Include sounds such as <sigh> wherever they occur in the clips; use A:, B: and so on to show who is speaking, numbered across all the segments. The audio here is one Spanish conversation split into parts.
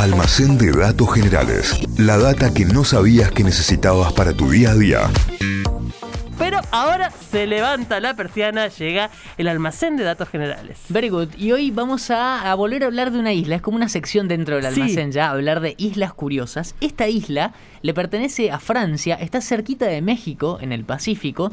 A: Almacén de datos generales. La data que no sabías que necesitabas para tu día a día.
B: Pero ahora se levanta la persiana, llega el almacén de datos generales.
C: Very good. Y hoy vamos a, a volver a hablar de una isla. Es como una sección dentro del
B: Sí.
C: almacén ya, hablar de islas curiosas. Esta isla le pertenece a Francia, está cerquita de México, en el Pacífico.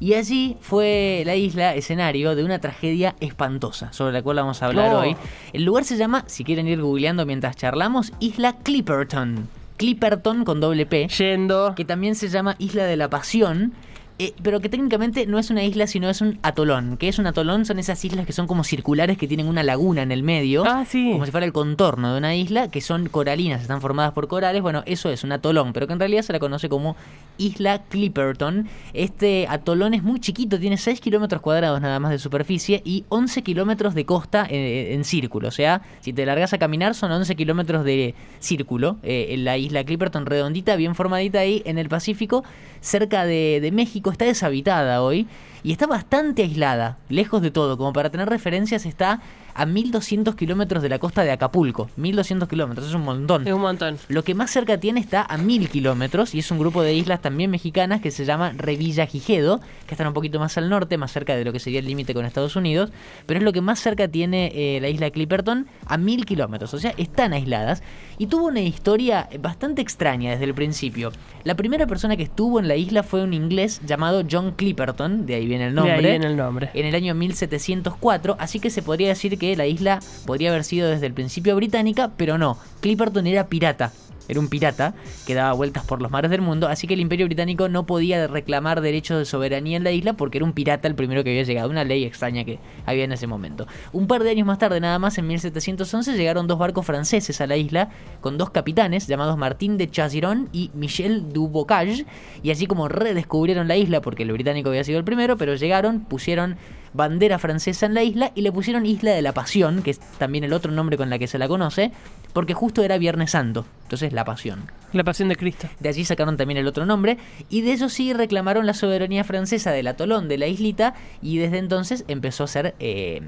C: Y allí fue la isla escenario de una tragedia espantosa, sobre la cual vamos a hablar
B: Oh.
C: hoy. El lugar se llama, si quieren ir googleando mientras charlamos, Isla Clipperton. Clipperton con doble P
B: Yendo.
C: que también se llama Isla de la Pasión, eh, pero que técnicamente no es una isla, sino es un atolón. ¿Qué es un atolón? Son esas islas que son como circulares, que tienen una laguna en el medio,
B: Ah, sí.
C: como si fuera el contorno de una isla, que son coralinas, están formadas por corales. Bueno, eso es un atolón, pero que en realidad se la conoce como Isla Clipperton. Este atolón es muy chiquito, tiene 6 kilómetros cuadrados nada más de superficie y 11 kilómetros de costa eh, en círculo. O sea, si te largas a caminar son 11 kilómetros de círculo. eh, en la isla Clipperton redondita, bien formadita ahí en el Pacífico, cerca de, de México. Está deshabitada hoy y está bastante aislada, lejos de todo. Como para tener referencias, está a 1200 kilómetros de la costa de Acapulco. 1200 kilómetros, es un montón.
B: Es un montón.
C: Lo que más cerca tiene está a 1000 kilómetros y es un grupo de islas también mexicanas que se llama Revilla Gijedo, que están un poquito más al norte, más cerca de lo que sería el límite con Estados Unidos, pero es lo que más cerca tiene eh, la isla Clipperton a 1000 kilómetros, o sea, están aisladas y tuvo una historia bastante extraña desde el principio. La primera persona que estuvo en la isla fue un inglés llamado John Clipperton, de ahí viene el nombre
B: De ahí viene el nombre.
C: en el año 1704, así que se podría decir que la isla podría haber sido desde el principio británica, pero no, Clipperton era pirata. Era un pirata que daba vueltas por los mares del mundo, así que el Imperio Británico no podía reclamar derechos de soberanía en la isla porque era un pirata el primero que había llegado, una ley extraña que había en ese momento. Un par de años más tarde, nada más, en 1711, llegaron dos barcos franceses a la isla con dos capitanes llamados Martín de Chaziron y Michel du Bocage, y así como redescubrieron la isla porque el británico había sido el primero, pero llegaron, pusieron bandera francesa en la isla y le pusieron Isla de la Pasión, que es también el otro nombre con la que se la conoce, porque justo era Viernes Santo, entonces la Pasión.
B: La pasión de Cristo.
C: De allí sacaron también el otro nombre y de ellos sí reclamaron la soberanía francesa del atolón de la islita y desde entonces empezó a ser eh,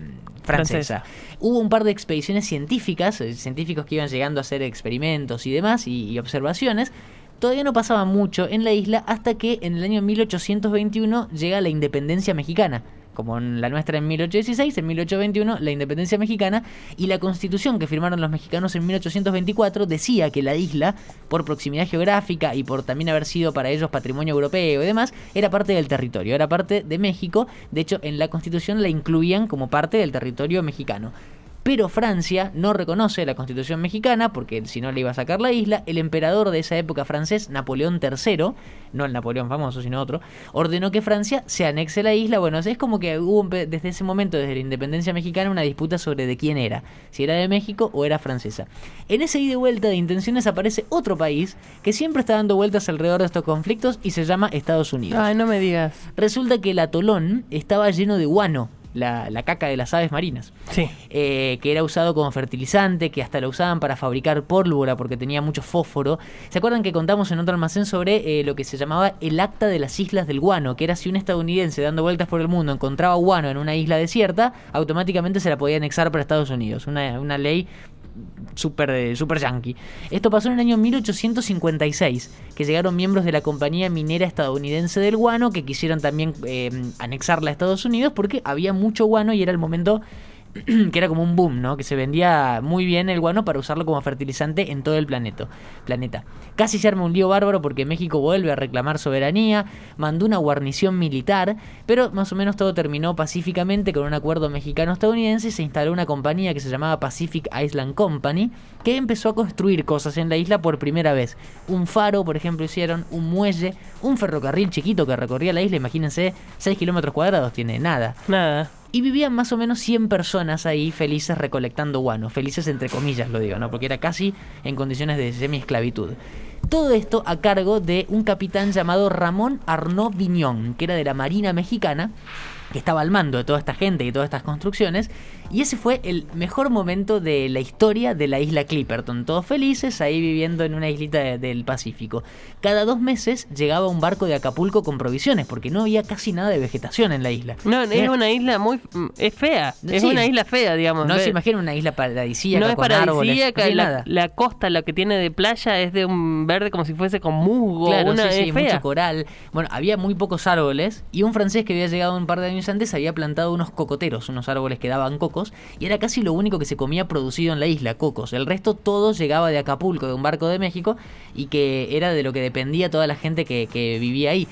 C: francesa. Hubo un par de expediciones científicas, eh, científicos que iban llegando a hacer experimentos y demás y, y observaciones. Todavía no pasaba mucho en la isla hasta que en el año 1821 llega la independencia mexicana. Como en la nuestra en 1816, en 1821 la independencia mexicana y la constitución que firmaron los mexicanos en 1824 decía que la isla, por proximidad geográfica y por también haber sido para ellos patrimonio europeo y demás, era parte del territorio, era parte de México. De hecho, en la constitución la incluían como parte del territorio mexicano. Pero Francia no reconoce la constitución mexicana porque si no le iba a sacar la isla. El emperador de esa época francés, Napoleón III, no el Napoleón famoso, sino otro, ordenó que Francia se anexe la isla. Bueno, es como que hubo desde ese momento, desde la independencia mexicana, una disputa sobre de quién era, si era de México o era francesa. En ese ida y vuelta de intenciones aparece otro país que siempre está dando vueltas alrededor de estos conflictos y se llama Estados Unidos.
B: Ay, no me digas.
C: Resulta que el atolón estaba lleno de guano, la, la caca de las aves marinas
B: Sí.
C: eh, que era usado como fertilizante, que hasta lo usaban para fabricar pólvora porque tenía mucho fósforo. ¿Se acuerdan que contamos en otro almacén sobre eh, lo que se llamaba el acta de las islas del guano? Que era si un estadounidense dando vueltas por el mundo encontraba guano en una isla desierta, automáticamente se la podía anexar para Estados Unidos. Una, una ley super, eh, super yankee. Esto pasó en el año 1856, que llegaron miembros de la compañía minera estadounidense del guano que quisieron también eh, anexarla a Estados Unidos porque había mucho guano y era el momento <clears throat> que era como un boom, ¿no? Que se vendía muy bien el guano para usarlo como fertilizante en todo el planeta. planeta. Casi se arma un lío bárbaro porque México vuelve a reclamar soberanía, mandó una guarnición militar, pero más o menos todo terminó pacíficamente con un acuerdo mexicano-estadounidense y se instaló una compañía que se llamaba Pacific Island Company, que empezó a construir cosas en la isla por primera vez. Un faro, por ejemplo, hicieron, un muelle, un ferrocarril chiquito que recorría la isla, imagínense, 6 kilómetros cuadrados, tiene nada.
B: Nada.
C: Y vivían más o menos 100 personas ahí felices recolectando guano. Felices entre comillas lo digo, ¿no? Porque era casi en condiciones de semi-esclavitud. Todo esto a cargo de un capitán llamado Ramón Arnaud Viñón, que era de la Marina Mexicana que estaba al mando de toda esta gente y todas estas construcciones. Y ese fue el mejor momento de la historia de la isla Clipperton. Todos felices ahí viviendo en una islita del Pacífico. Cada dos meses llegaba un barco de Acapulco con provisiones, porque no había casi nada de vegetación en la isla.
B: No, es una isla muy. Mm, es fea. Es una isla fea, digamos.
C: No se imagina una isla paradisíaca no con árboles.
B: No la, la, costa, lo que tiene de playa, es de un verde como si fuese con musgo.
C: Claro,
B: una,
C: sí, mucho coral. Bueno, había muy pocos árboles y un francés que había llegado un par de antes había plantado unos cocoteros, unos árboles que daban cocos, y era casi lo único que se comía producido en la isla, cocos. El resto todo llegaba de Acapulco, de un barco de México, y que era de lo que dependía toda la gente que, que vivía ahí.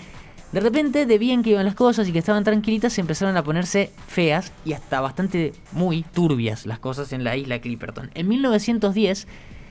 C: De repente, de bien que iban las cosas y que estaban tranquilitas, se empezaron a ponerse feas y hasta bastante muy turbias las cosas en la isla Clipperton. En 1910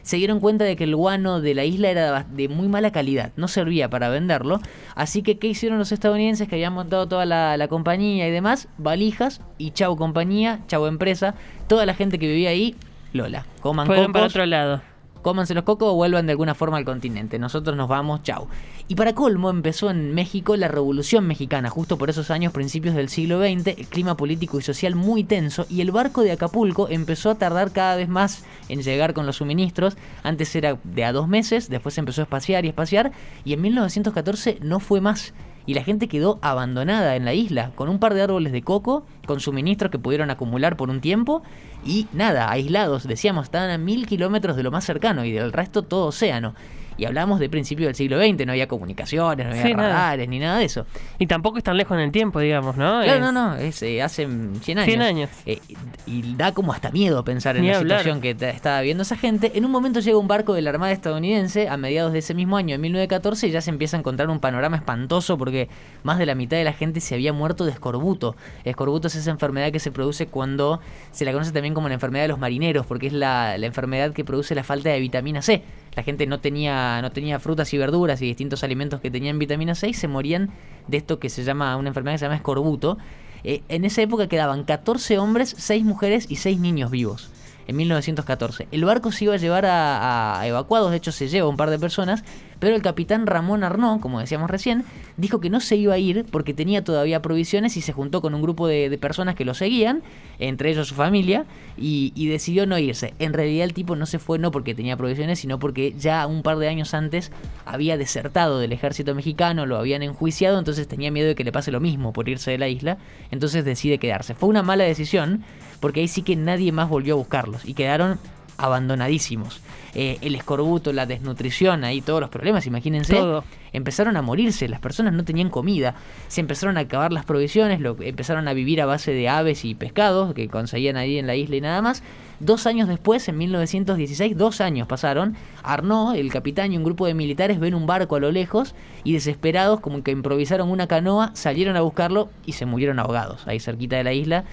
C: se dieron cuenta de que el guano de la isla era de muy mala calidad, no servía para venderlo. Así que, ¿qué hicieron los estadounidenses que habían montado toda la, compañía y demás? Valijas y chau compañía, chau empresa. Toda la gente que vivía ahí, Lola, coman
B: Fueron para otro lado
C: cómanse los cocos o vuelvan de alguna forma al continente. Nosotros nos vamos, chau. Y para colmo empezó en México la Revolución Mexicana, justo por esos años, principios del siglo XX, el clima político y social muy tenso, y el barco de Acapulco empezó a tardar cada vez más en llegar con los suministros. Antes era de a dos meses, después empezó a espaciar y espaciar, y en 1914 no fue más y la gente quedó abandonada en la isla, con un par de árboles de coco, con suministros que pudieron acumular por un tiempo, y nada, aislados, decíamos, estaban a mil kilómetros de lo más cercano y del resto todo océano. Y hablamos de principio del siglo XX, no había comunicaciones, no había radares, ni nada de eso.
B: Y tampoco es tan lejos en el tiempo, digamos, ¿no?
C: Claro, no, no, es eh, hace 100 años.
B: 100 años.
C: Eh, y da como hasta miedo pensar en la situación que estaba viendo esa gente. En un momento llega un barco de la Armada estadounidense a mediados de ese mismo año, en 1914, y ya se empieza a encontrar un panorama espantoso porque más de la mitad de la gente se había muerto de escorbuto. Escorbuto es esa enfermedad que se produce cuando se la conoce también como la enfermedad de los marineros, porque es la, la enfermedad que produce la falta de vitamina C la gente no tenía, no tenía frutas y verduras y distintos alimentos que tenían vitamina C y se morían de esto que se llama, una enfermedad que se llama escorbuto. Eh, en esa época quedaban 14 hombres, 6 mujeres y 6 niños vivos en 1914. El barco se iba a llevar a, evacuados, de hecho se lleva un par de personas, pero el capitán Ramón Arnaud, como decíamos recién, dijo que no se iba a ir porque tenía todavía provisiones y se juntó con un grupo de, personas que lo seguían, entre ellos su familia, y, decidió no irse. En realidad el tipo no se fue no porque tenía provisiones, sino porque ya un par de años antes había desertado del ejército mexicano, lo habían enjuiciado, entonces tenía miedo de que le pase lo mismo por irse de la isla, entonces decide quedarse. Fue una mala decisión, porque ahí sí que nadie más volvió a buscarlos y quedaron abandonadísimos. Eh, el escorbuto, la desnutrición, ahí todos los problemas, imagínense.
B: Todo.
C: Empezaron a morirse, las personas no tenían comida, se empezaron a acabar las provisiones, lo, empezaron a vivir a base de aves y pescados que conseguían ahí en la isla y nada más. Dos años después, en 1916, dos años pasaron, Arnaud, el capitán y un grupo de militares ven un barco a lo lejos y desesperados, como que improvisaron una canoa, salieron a buscarlo y se murieron ahogados ahí cerquita de la isla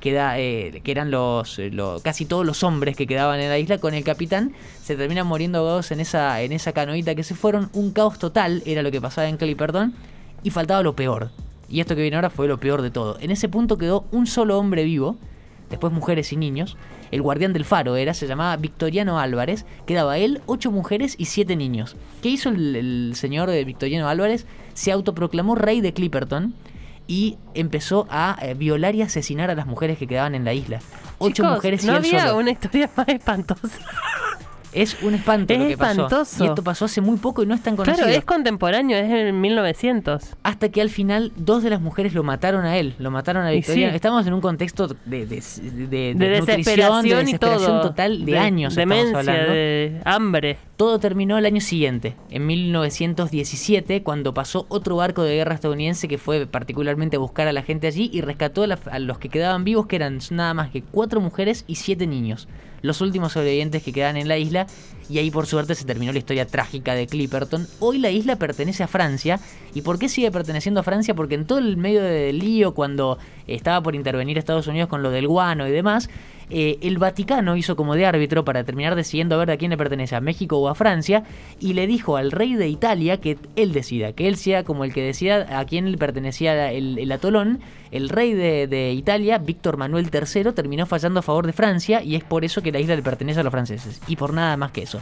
C: queda, eh, que eran los, eh, casi todos los hombres que quedaban en la isla con el capitán, se terminan muriendo ahogados en esa, en esa canoita que se fueron. Un caos total era lo que pasaba en Clipperton y faltaba lo peor. Y esto que viene ahora fue lo peor de todo. En ese punto quedó un solo hombre vivo, después mujeres y niños. El guardián del faro era, se llamaba Victoriano Álvarez. Quedaba él, ocho mujeres y siete niños. ¿Qué hizo el, el señor de Victoriano Álvarez? Se autoproclamó rey de Clipperton y empezó a eh, violar y asesinar a las mujeres que quedaban en la isla. Ocho mujeres y
B: no
C: él
B: había una historia más espantosa.
C: Es un espanto lo que pasó. Y esto pasó hace muy poco y no es tan conocido.
B: Claro, es contemporáneo, es en 1900.
C: Hasta que al final dos de las mujeres lo mataron a él, lo mataron a Victoria. Estamos en un contexto de, de, de, de
B: desesperación, y todo.
C: total de, años.
B: Demencia, de hambre.
C: Todo terminó el año siguiente, en 1917, cuando pasó otro barco de guerra estadounidense que fue particularmente a buscar a la gente allí y rescató a los que quedaban vivos, que eran nada más que cuatro mujeres y siete niños los últimos sobrevivientes que quedan en la isla y ahí por suerte se terminó la historia trágica de Clipperton. Hoy la isla pertenece a Francia. ¿Y por qué sigue perteneciendo a Francia? Porque en todo el medio del lío, cuando estaba por intervenir Estados Unidos con lo del guano y demás, eh, el Vaticano hizo como de árbitro para terminar decidiendo a ver a quién le pertenece, a México o a Francia, y le dijo al rey de Italia que él decida, que él sea como el que decida a quién le pertenecía el, atolón. El rey de, de, Italia, Víctor Manuel III, terminó fallando a favor de Francia y es por eso que la isla le pertenece a los franceses, y por nada más que eso.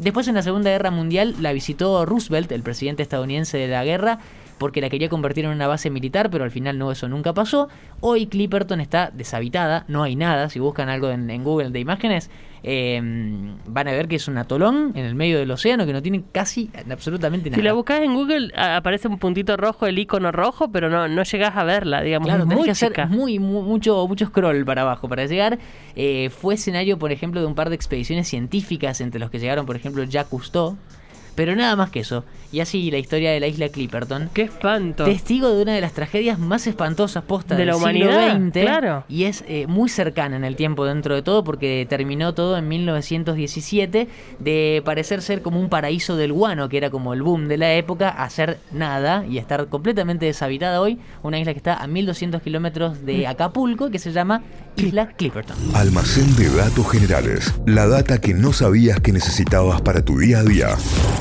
C: Después en la Segunda Guerra Mundial la visitó Roosevelt, el presidente estadounidense de la guerra, porque la quería convertir en una base militar, pero al final no, eso nunca pasó. Hoy Clipperton está deshabitada, no hay nada. Si buscan algo en, Google de imágenes, em, van a ver que es un atolón en el medio del océano que no tiene casi absolutamente nada.
B: Si la buscas en Google, aparece un puntito rojo, el icono rojo, pero no, no llegas a verla, digamos.
C: Claro,
B: muy
C: que hacer muy, mucho, mucho scroll para abajo para llegar. Eh, fue escenario, por ejemplo, de un par de expediciones científicas, entre los que llegaron, por ejemplo, Jacques Cousteau pero nada más que eso. Y así la historia de la isla Clipperton.
B: ¡Qué espanto!
C: Testigo de una de las tragedias más espantosas postas
B: de la humanidad. claro.
C: Y es eh, muy cercana en el tiempo dentro de todo porque terminó todo en 1917 de parecer ser como un paraíso del guano, que era como el boom de la época, a hacer nada y estar completamente deshabitada hoy. Una isla que está a 1200 kilómetros de mm. Acapulco que se llama Isla Clipperton.
A: Almacén de datos generales. La data que no sabías que necesitabas para tu día a día.